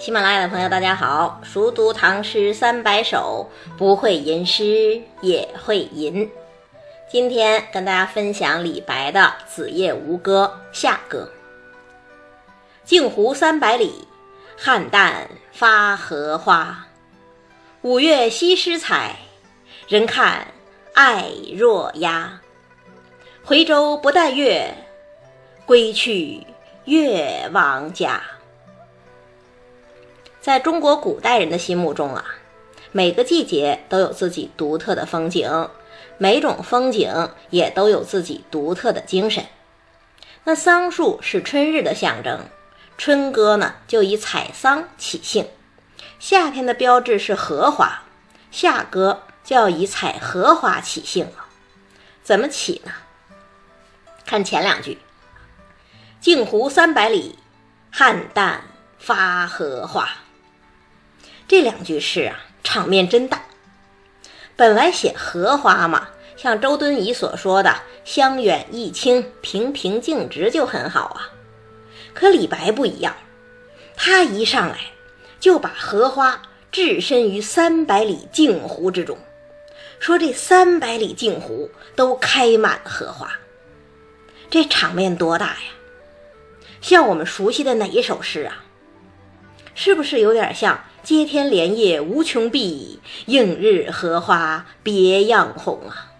喜马拉雅的朋友，大家好！熟读唐诗三百首，不会吟诗也会吟。今天跟大家分享李白的《子夜吴歌·下歌》：镜湖三百里，菡萏发荷花。五月西施采，人看爱若鸦。回舟不待月，归去越王家。在中国古代人的心目中啊，每个季节都有自己独特的风景，每种风景也都有自己独特的精神。那桑树是春日的象征，春歌呢就以采桑起兴；夏天的标志是荷花，夏歌就要以采荷花起兴了。怎么起呢？看前两句：“镜湖三百里，菡萏发荷花。”这两句诗啊，场面真大。本来写荷花嘛，像周敦颐所说的“香远益清，平平静直”就很好啊。可李白不一样，他一上来就把荷花置身于三百里镜湖之中，说这三百里镜湖都开满了荷花。这场面多大呀？像我们熟悉的哪一首诗啊？是不是有点像？接天莲叶无穷碧，映日荷花别样红啊！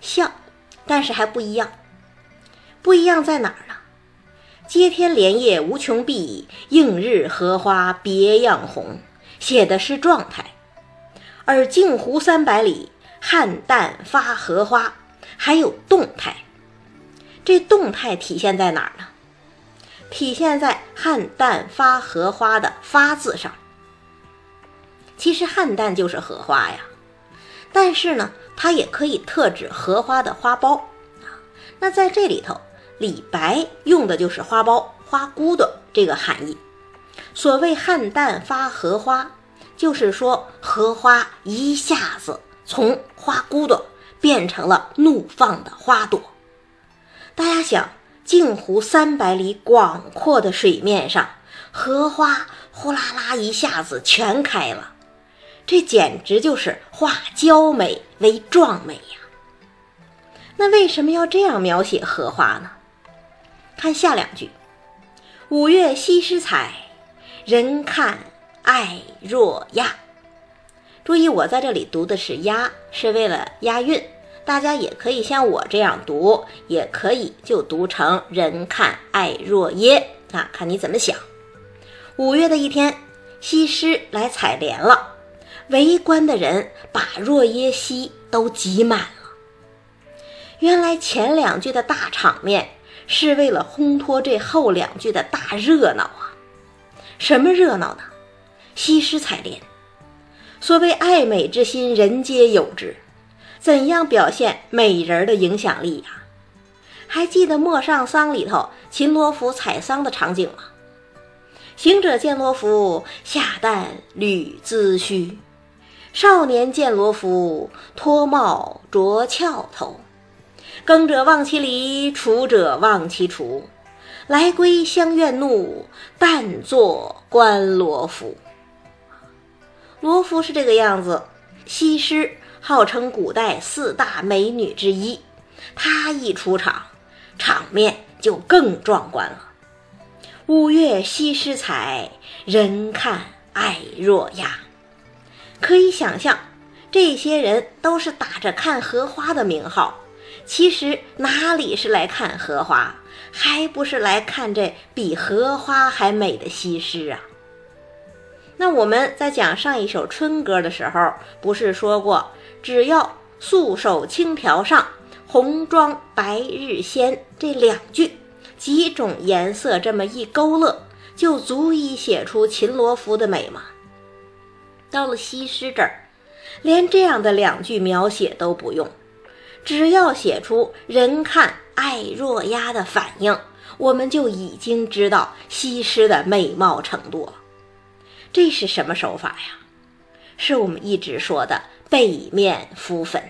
像，但是还不一样。不一样在哪儿呢？接天莲叶无穷碧，映日荷花别样红，写的是状态；而镜湖三百里，菡萏发荷花，还有动态。这动态体现在哪儿呢？体现在菡萏发荷花的“发”字上。其实菡萏就是荷花呀，但是呢，它也可以特指荷花的花苞啊。那在这里头，李白用的就是花苞、花骨朵这个含义。所谓菡萏发荷花，就是说荷花一下子从花骨朵变成了怒放的花朵。大家想。镜湖三百里广阔的水面上，荷花呼啦啦一下子全开了，这简直就是化娇美为壮美呀！那为什么要这样描写荷花呢？看下两句：“五月西施采，人看爱若鸦。”注意，我在这里读的是“鸦”，是为了押韵。大家也可以像我这样读，也可以就读成“人看爱若耶”啊，看你怎么想。五月的一天，西施来采莲了，围观的人把若耶溪都挤满了。原来前两句的大场面是为了烘托这后两句的大热闹啊！什么热闹呢？西施采莲，所谓爱美之心，人皆有之。怎样表现美人的影响力呀？还记得《陌上桑》里头秦罗浮采桑的场景吗？行者见罗浮，下旦履髭须；少年见罗浮，脱帽着翘头。耕者忘其犁，锄者忘其锄。来归相怨怒，但坐观罗浮。罗浮是这个样子，西施。号称古代四大美女之一，她一出场，场面就更壮观了。五月西施采，人看爱若鸦。可以想象，这些人都是打着看荷花的名号，其实哪里是来看荷花，还不是来看这比荷花还美的西施啊？那我们在讲上一首春歌的时候，不是说过？只要素手轻条上，红妆白日鲜这两句，几种颜色这么一勾勒，就足以写出秦罗浮的美吗？到了西施这儿，连这样的两句描写都不用，只要写出“人看爱若鸦”的反应，我们就已经知道西施的美貌程度了。这是什么手法呀？是我们一直说的。背面敷粉，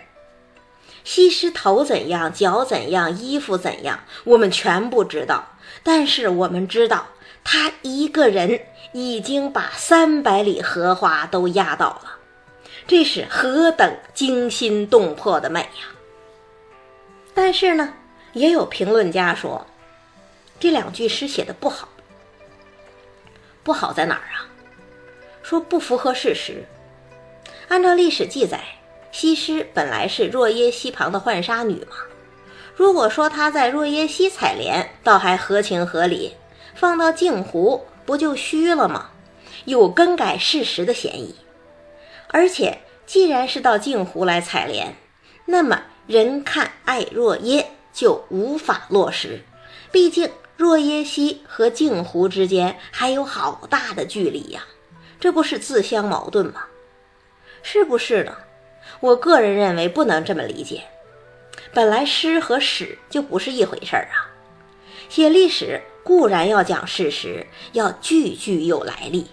西施头怎样，脚怎样，衣服怎样，我们全不知道。但是我们知道，她一个人已经把三百里荷花都压倒了，这是何等惊心动魄的美呀！但是呢，也有评论家说，这两句诗写的不好。不好在哪儿啊？说不符合事实。按照历史记载，西施本来是若耶溪旁的浣纱女嘛。如果说她在若耶溪采莲，倒还合情合理；放到镜湖，不就虚了吗？有更改事实的嫌疑。而且，既然是到镜湖来采莲，那么人看爱若耶就无法落实。毕竟。若耶溪和镜湖之间还有好大的距离呀，这不是自相矛盾吗？是不是呢？我个人认为不能这么理解。本来诗和史就不是一回事儿啊。写历史固然要讲事实，要句句有来历，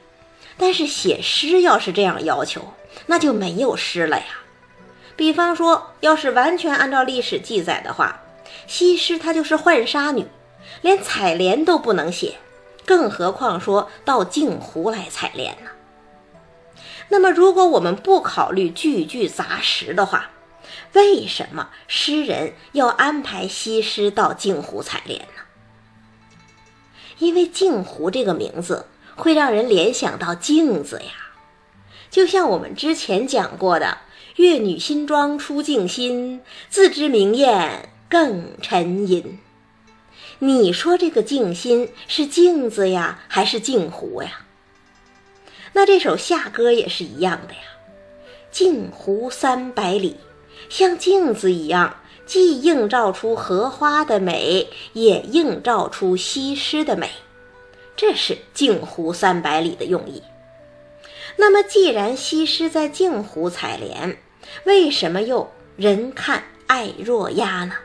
但是写诗要是这样要求，那就没有诗了呀。比方说，要是完全按照历史记载的话，西施她就是浣纱女。连采莲都不能写，更何况说到镜湖来采莲呢？那么，如果我们不考虑句句杂实的话，为什么诗人要安排西施到镜湖采莲呢？因为镜湖这个名字会让人联想到镜子呀，就像我们之前讲过的“越女新妆出镜心，自知明艳更沉吟”。你说这个镜心是镜子呀，还是镜湖呀？那这首夏歌也是一样的呀。镜湖三百里，像镜子一样，既映照出荷花的美，也映照出西施的美，这是镜湖三百里的用意。那么，既然西施在镜湖采莲，为什么又人看爱若鸦呢？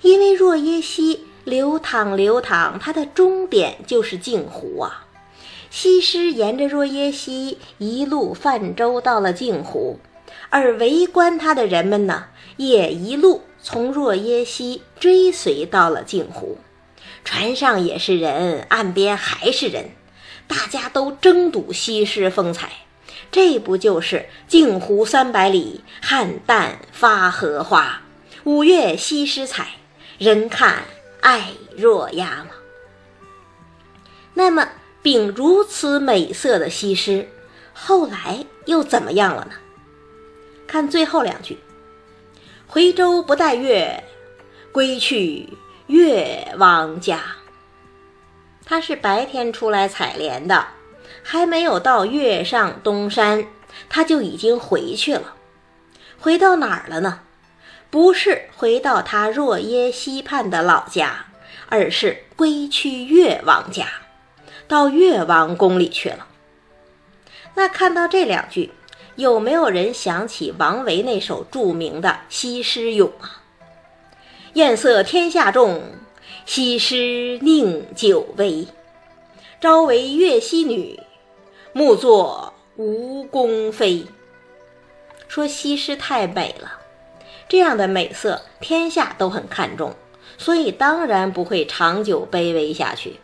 因为若耶溪。流淌流淌，它的终点就是镜湖啊。西施沿着若耶溪一路泛舟到了镜湖，而围观他的人们呢，也一路从若耶溪追随到了镜湖。船上也是人，岸边还是人，大家都争睹西施风采。这不就是镜湖三百里，菡萏发荷花，五月西施采，人看。爱若鸦吗？那么，秉如此美色的西施，后来又怎么样了呢？看最后两句：“回舟不待月，归去越王家。”他是白天出来采莲的，还没有到月上东山，他就已经回去了。回到哪儿了呢？不是回到他若耶溪畔的老家，而是归去越王家，到越王宫里去了。那看到这两句，有没有人想起王维那首著名的《西施咏》啊？艳色天下重，西施宁久微。朝为越溪女，暮作吴宫妃。说西施太美了。这样的美色，天下都很看重，所以当然不会长久卑微下去。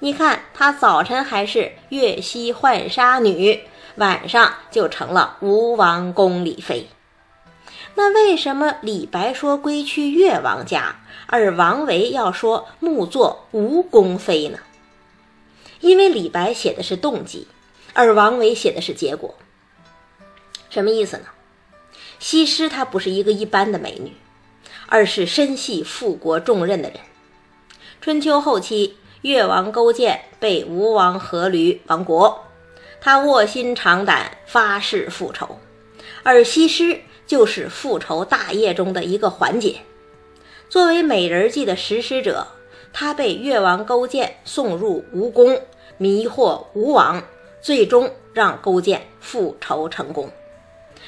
你看，她早晨还是月溪浣纱女，晚上就成了吴王宫里妃。那为什么李白说归去越王家，而王维要说暮作吴宫妃呢？因为李白写的是动机，而王维写的是结果。什么意思呢？西施她不是一个一般的美女，而是身系复国重任的人。春秋后期，越王勾践被吴王阖闾亡国，他卧薪尝胆，发誓复仇，而西施就是复仇大业中的一个环节。作为美人计的实施者，她被越王勾践送入吴宫，迷惑吴王，最终让勾践复仇成功。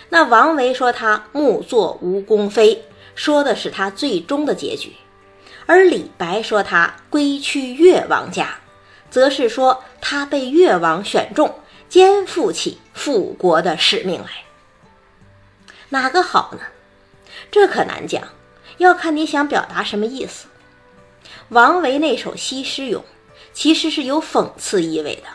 那王维说他目作吴宫妃，说的是他最终的结局；而李白说他归去越王家，则是说他被越王选中，肩负起复国的使命来。哪个好呢？这可难讲，要看你想表达什么意思。王维那首《西施咏》其实是有讽刺意味的，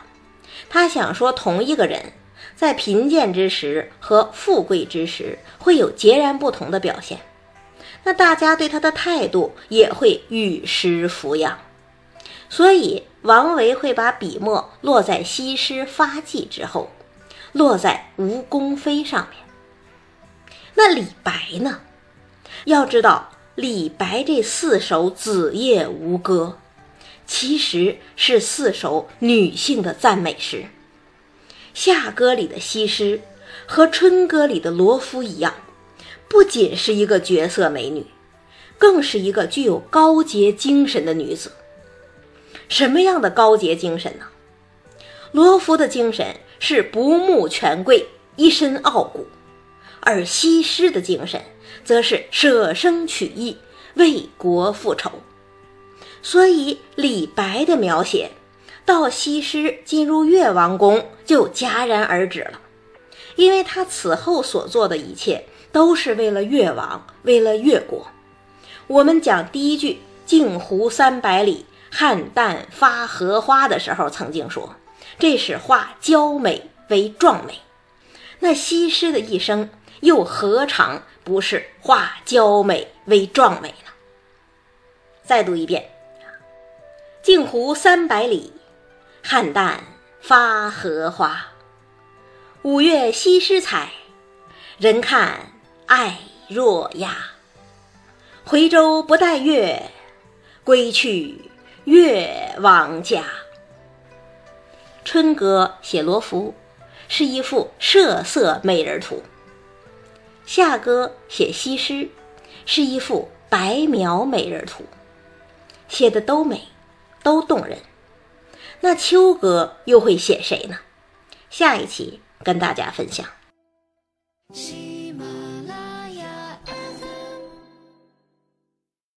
他想说同一个人在贫贱之时和富贵之时会有截然不同的表现，那大家对他的态度也会与时扶养。所以王维会把笔墨落在西施发迹之后，落在吴宫妃上面。那李白呢？要知道，李白这四首子夜吴歌，其实是四首女性的赞美诗。夏歌里的西施和春歌里的罗敷一样，不仅是一个绝色美女，更是一个具有高洁精神的女子。什么样的高洁精神呢？罗敷的精神是不慕权贵，一身傲骨；而西施的精神则是舍生取义，为国复仇。所以李白的描写到西施进入越王宫就戛然而止了，因为他此后所做的一切都是为了越王，为了越国。我们讲第一句“镜湖三百里”。汉旦发荷花的时候，曾经说：“这是化娇美为壮美。”那西施的一生又何尝不是化娇美为壮美呢？再读一遍：“镜湖三百里，汉旦发荷花。五月西施采，人看爱若压。回舟不待月，归去。”月王家，春歌写罗浮，是一幅设色美人图；夏歌写西施，是一幅白描美人图，写的都美，都动人。那秋歌又会写谁呢？下一期跟大家分享。